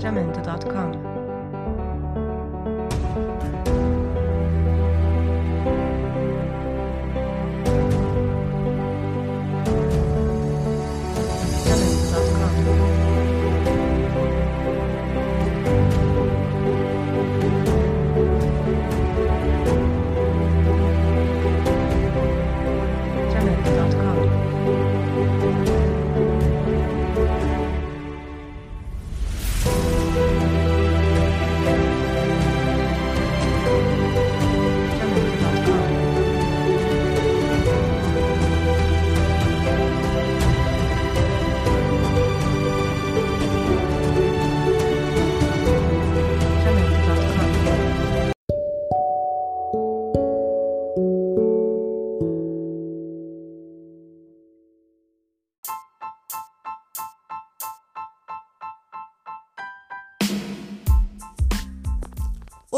jamendo.com.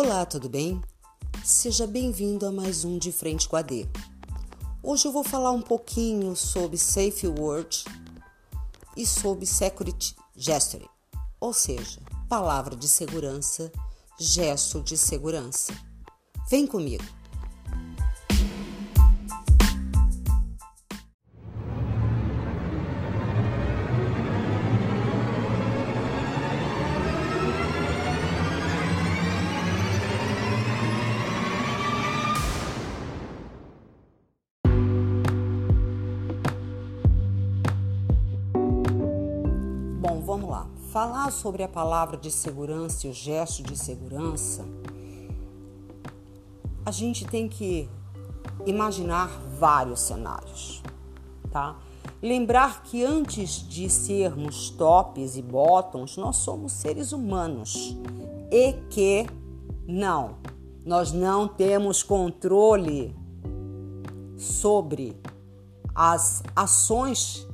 Olá, tudo bem? Seja bem-vindo a mais um De Frente com a D. Hoje eu vou falar um pouquinho sobre Safe Word e sobre Security Gesture, ou seja, palavra de segurança, gesto de segurança. Vem comigo! Falar sobre a palavra de segurança e o gesto de segurança, a gente tem que imaginar vários cenários, tá? Lembrar que antes de sermos tops e bottoms, nós somos seres humanos e que não, nós não temos controle sobre as ações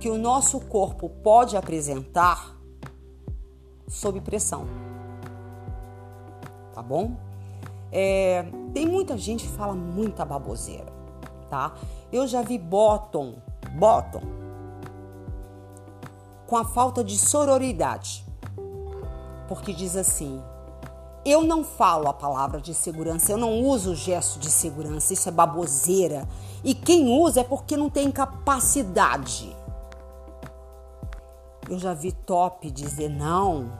que o nosso corpo pode apresentar sob pressão. Tá bom? É, tem muita gente que fala muita baboseira, tá? Eu já vi bottom, bottom, com a falta de sororidade, porque diz assim: eu não falo a palavra de segurança, eu não uso o gesto de segurança, isso é baboseira. E quem usa é porque não tem capacidade. Eu já vi top dizer não.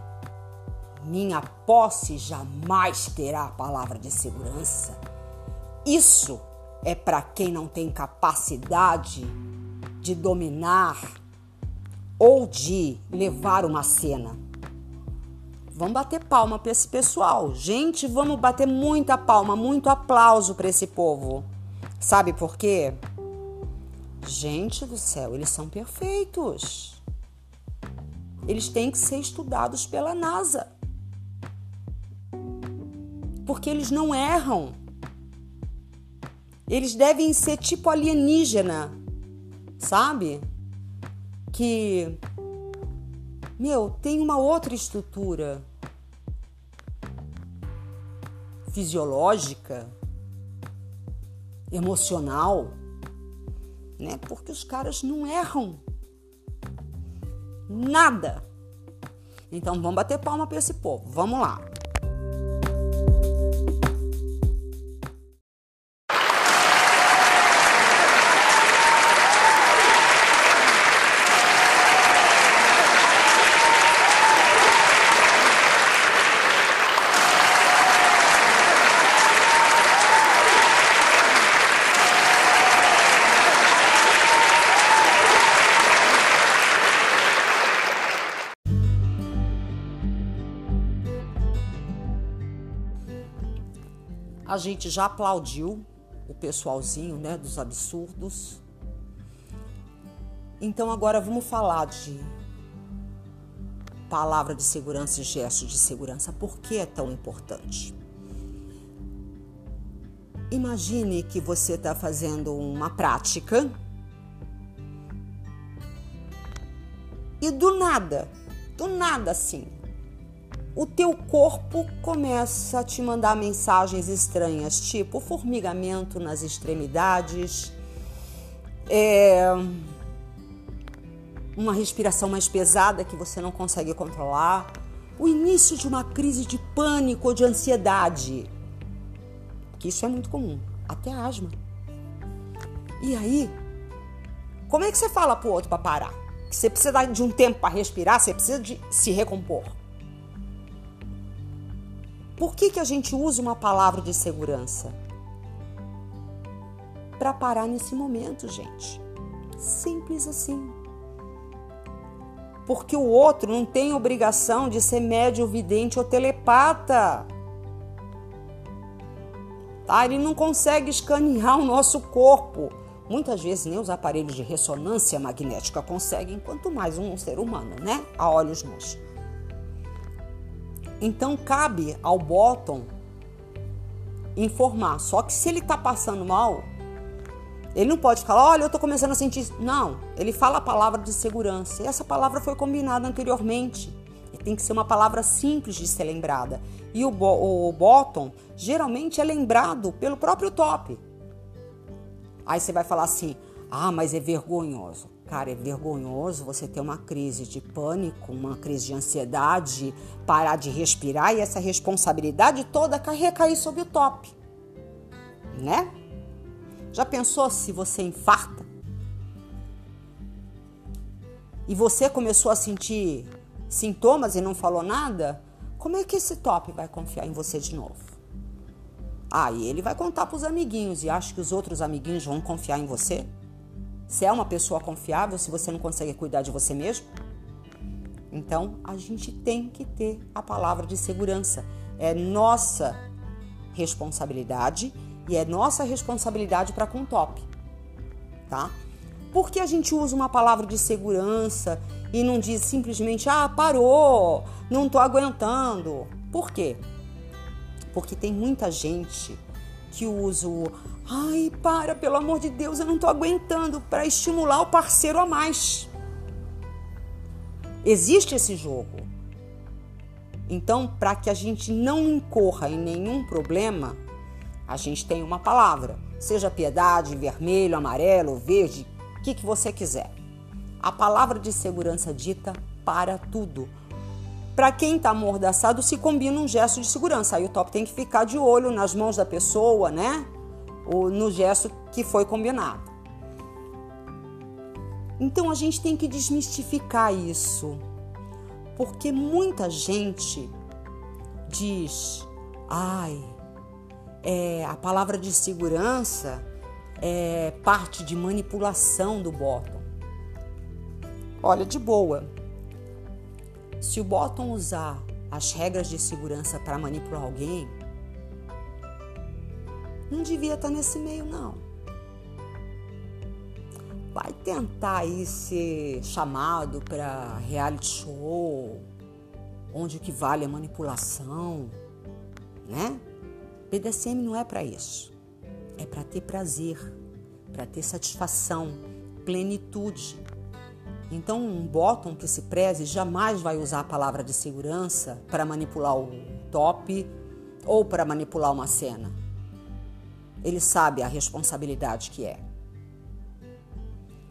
Minha posse jamais terá a palavra de segurança. Isso é para quem não tem capacidade de dominar ou de levar uma cena. Vamos bater palma para esse pessoal. Gente, vamos bater muita palma, muito aplauso para esse povo. Sabe por quê? Gente do céu, eles são perfeitos eles têm que ser estudados pela NASA. Porque eles não erram. Eles devem ser tipo alienígena, sabe? Que, meu, tem uma outra estrutura fisiológica, emocional, né? Porque os caras não erram nada. Então vamos bater palma para esse povo. Vamos lá. A gente já aplaudiu o pessoalzinho, né, dos absurdos. Então agora vamos falar de palavra de segurança e gesto de segurança. Por que é tão importante? Imagine que você está fazendo uma prática e do nada, do nada assim, o teu corpo começa a te mandar mensagens estranhas, tipo formigamento nas extremidades, é, uma respiração mais pesada que você não consegue controlar, o início de uma crise de pânico ou de ansiedade. Que isso é muito comum, até asma. E aí, como é que você fala pro outro para parar? Que você precisa de um tempo para respirar, você precisa de se recompor. Por que, que a gente usa uma palavra de segurança? Para parar nesse momento, gente. Simples assim. Porque o outro não tem obrigação de ser médio, vidente ou telepata. Tá? Ele não consegue escanear o nosso corpo. Muitas vezes nem os aparelhos de ressonância magnética conseguem, quanto mais um ser humano, né? A olhos nus. Então cabe ao bottom informar. Só que se ele tá passando mal, ele não pode falar, olha, eu tô começando a sentir. Não, ele fala a palavra de segurança. E essa palavra foi combinada anteriormente. E tem que ser uma palavra simples de ser lembrada. E o, o bottom geralmente é lembrado pelo próprio top. Aí você vai falar assim: ah, mas é vergonhoso. Cara, é vergonhoso você ter uma crise de pânico, uma crise de ansiedade, parar de respirar e essa responsabilidade toda recair sobre o top. Né? Já pensou se você infarta? E você começou a sentir sintomas e não falou nada? Como é que esse top vai confiar em você de novo? Aí ele vai contar para os amiguinhos e acha que os outros amiguinhos vão confiar em você? Se é uma pessoa confiável, se você não consegue cuidar de você mesmo? Então, a gente tem que ter a palavra de segurança. É nossa responsabilidade e é nossa responsabilidade para com o top, tá? Por que a gente usa uma palavra de segurança e não diz simplesmente, ah, parou, não tô aguentando? Por quê? Porque tem muita gente que usa o ai, para, pelo amor de Deus, eu não tô aguentando para estimular o parceiro a mais. Existe esse jogo. Então, para que a gente não incorra em nenhum problema, a gente tem uma palavra, seja piedade, vermelho, amarelo, verde, o que, que você quiser. A palavra de segurança dita para tudo para quem está amordaçado, se combina um gesto de segurança. Aí o top tem que ficar de olho nas mãos da pessoa, né? Ou no gesto que foi combinado. Então a gente tem que desmistificar isso. Porque muita gente diz, ai, é, a palavra de segurança é parte de manipulação do bottom. Olha, de boa, se o bottom usar as regras de segurança para manipular alguém, não devia estar tá nesse meio, não. Vai tentar aí ser chamado para reality show, onde o que vale é manipulação, né? BDSM não é para isso. É para ter prazer, para ter satisfação, plenitude. Então, um bottom que se preze jamais vai usar a palavra de segurança para manipular o top ou para manipular uma cena. Ele sabe a responsabilidade que é.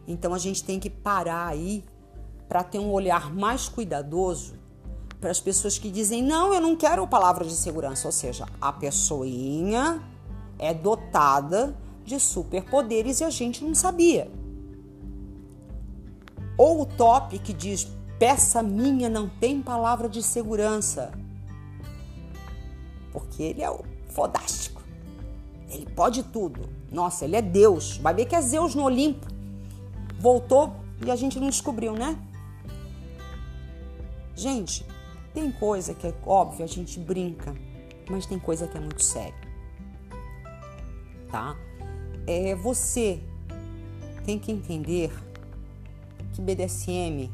Então, a gente tem que parar aí para ter um olhar mais cuidadoso para as pessoas que dizem: não, eu não quero palavra de segurança. Ou seja, a pessoinha é dotada de superpoderes e a gente não sabia. Ou o top que diz: peça minha não tem palavra de segurança. Porque ele é o fodástico. Ele pode tudo. Nossa, ele é Deus. Vai ver que é Zeus no Olimpo. Voltou e a gente não descobriu, né? Gente, tem coisa que é óbvio, a gente brinca, mas tem coisa que é muito séria. Tá? É você tem que entender que BDSM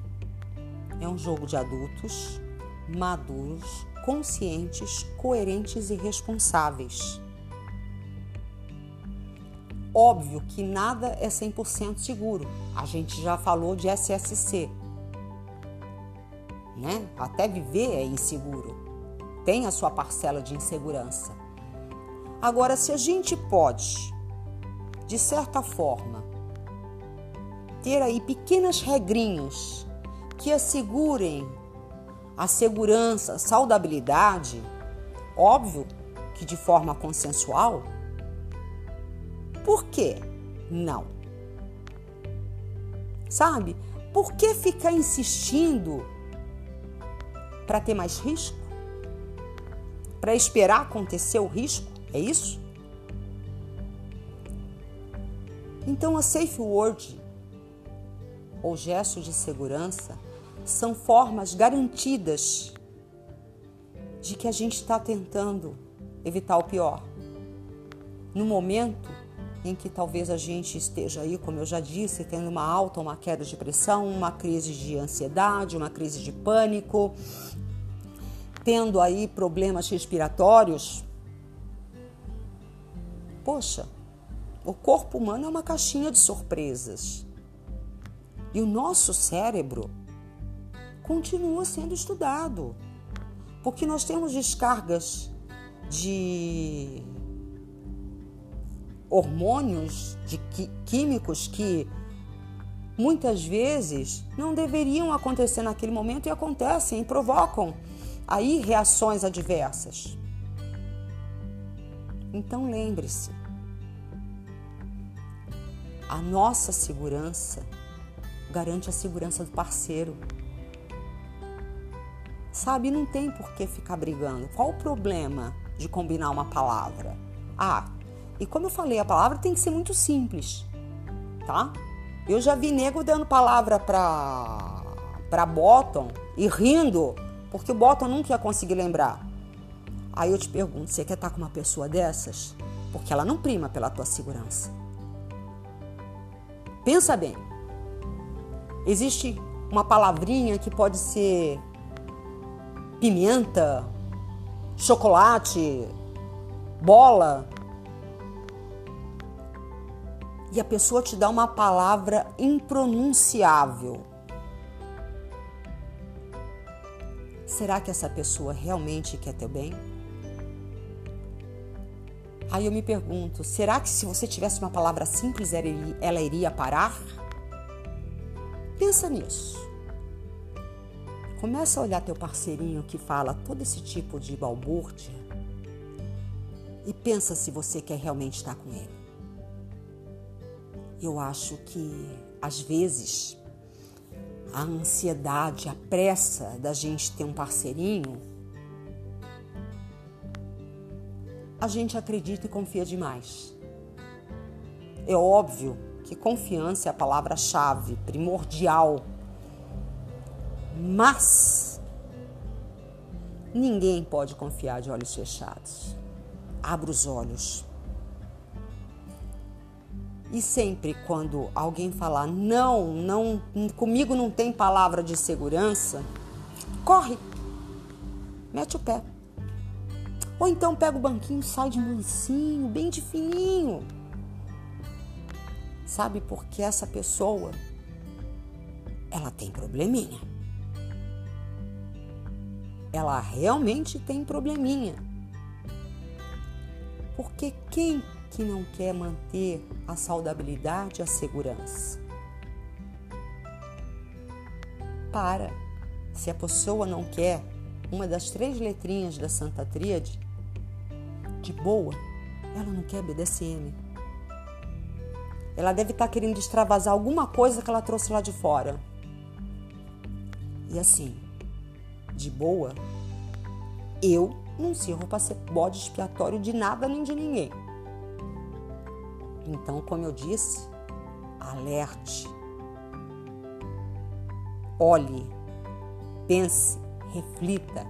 é um jogo de adultos, maduros, conscientes, coerentes e responsáveis. Óbvio que nada é 100% seguro. A gente já falou de SSC. Né? Até viver é inseguro. Tem a sua parcela de insegurança. Agora, se a gente pode, de certa forma, ter aí pequenas regrinhas que assegurem a segurança, a saudabilidade, óbvio que de forma consensual. Por quê? Não. Sabe? Por que ficar insistindo para ter mais risco? Para esperar acontecer o risco? É isso? Então, a Safe Word ou gestos de segurança são formas garantidas de que a gente está tentando evitar o pior. No momento em que talvez a gente esteja aí, como eu já disse, tendo uma alta, uma queda de pressão, uma crise de ansiedade, uma crise de pânico, tendo aí problemas respiratórios. Poxa, o corpo humano é uma caixinha de surpresas. E o nosso cérebro continua sendo estudado. Porque nós temos descargas de hormônios, de químicos que muitas vezes não deveriam acontecer naquele momento e acontecem e provocam aí reações adversas. Então lembre-se, a nossa segurança garante a segurança do parceiro. Sabe, não tem por que ficar brigando. Qual o problema de combinar uma palavra? Ah, e como eu falei, a palavra tem que ser muito simples, tá? Eu já vi nego dando palavra pra, pra Bottom e rindo, porque o Bottom nunca ia conseguir lembrar. Aí eu te pergunto, você quer estar com uma pessoa dessas? Porque ela não prima pela tua segurança. Pensa bem. Existe uma palavrinha que pode ser pimenta, chocolate, bola. E a pessoa te dá uma palavra impronunciável. Será que essa pessoa realmente quer teu bem? Aí eu me pergunto: será que se você tivesse uma palavra simples, ela iria parar? Pensa nisso. Começa a olhar teu parceirinho que fala todo esse tipo de balbúrdia e pensa se você quer realmente estar com ele. Eu acho que às vezes a ansiedade, a pressa da gente ter um parceirinho, a gente acredita e confia demais. É óbvio que confiança é a palavra-chave, primordial. Mas ninguém pode confiar de olhos fechados. Abra os olhos. E sempre quando alguém falar não, não, comigo não tem palavra de segurança, corre. Mete o pé. Ou então pega o banquinho, sai de mansinho, bem de fininho. Sabe porque essa pessoa ela tem probleminha. Ela realmente tem probleminha. Porque quem que não quer manter a saudabilidade e a segurança? Para. Se a pessoa não quer uma das três letrinhas da Santa Tríade, de boa, ela não quer BDSM. Ela deve estar tá querendo extravasar alguma coisa que ela trouxe lá de fora. E assim, de boa, eu não sirvo para ser bode expiatório de nada nem de ninguém. Então, como eu disse, alerte. Olhe, pense, reflita.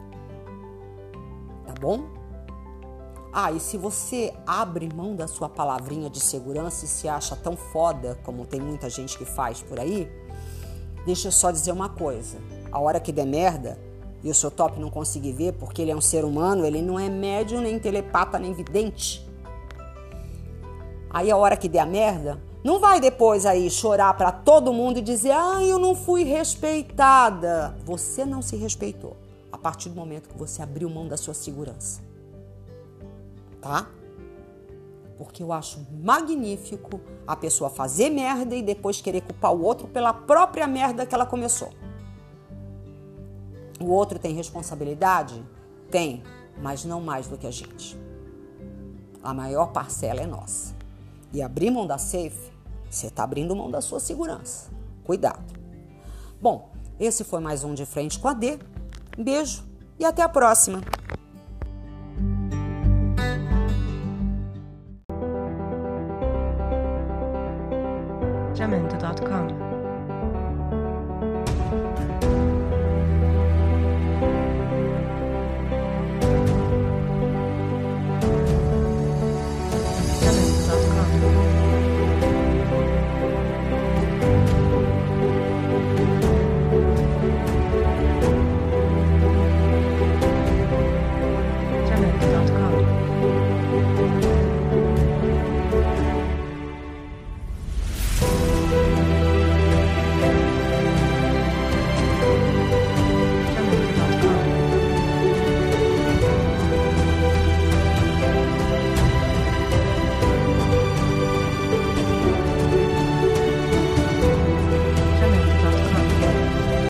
Tá bom? Ah, e se você abre mão da sua palavrinha de segurança e se acha tão foda, como tem muita gente que faz por aí, deixa eu só dizer uma coisa. A hora que der merda, e o seu top não conseguir ver, porque ele é um ser humano, ele não é médium, nem telepata, nem vidente. Aí a hora que der a merda, não vai depois aí chorar para todo mundo e dizer: "Ah, eu não fui respeitada". Você não se respeitou a partir do momento que você abriu mão da sua segurança tá? Porque eu acho magnífico a pessoa fazer merda e depois querer culpar o outro pela própria merda que ela começou. O outro tem responsabilidade? Tem, mas não mais do que a gente. A maior parcela é nossa. E abrir mão da safe, você está abrindo mão da sua segurança. Cuidado. Bom, esse foi mais um de frente com a D. Beijo e até a próxima.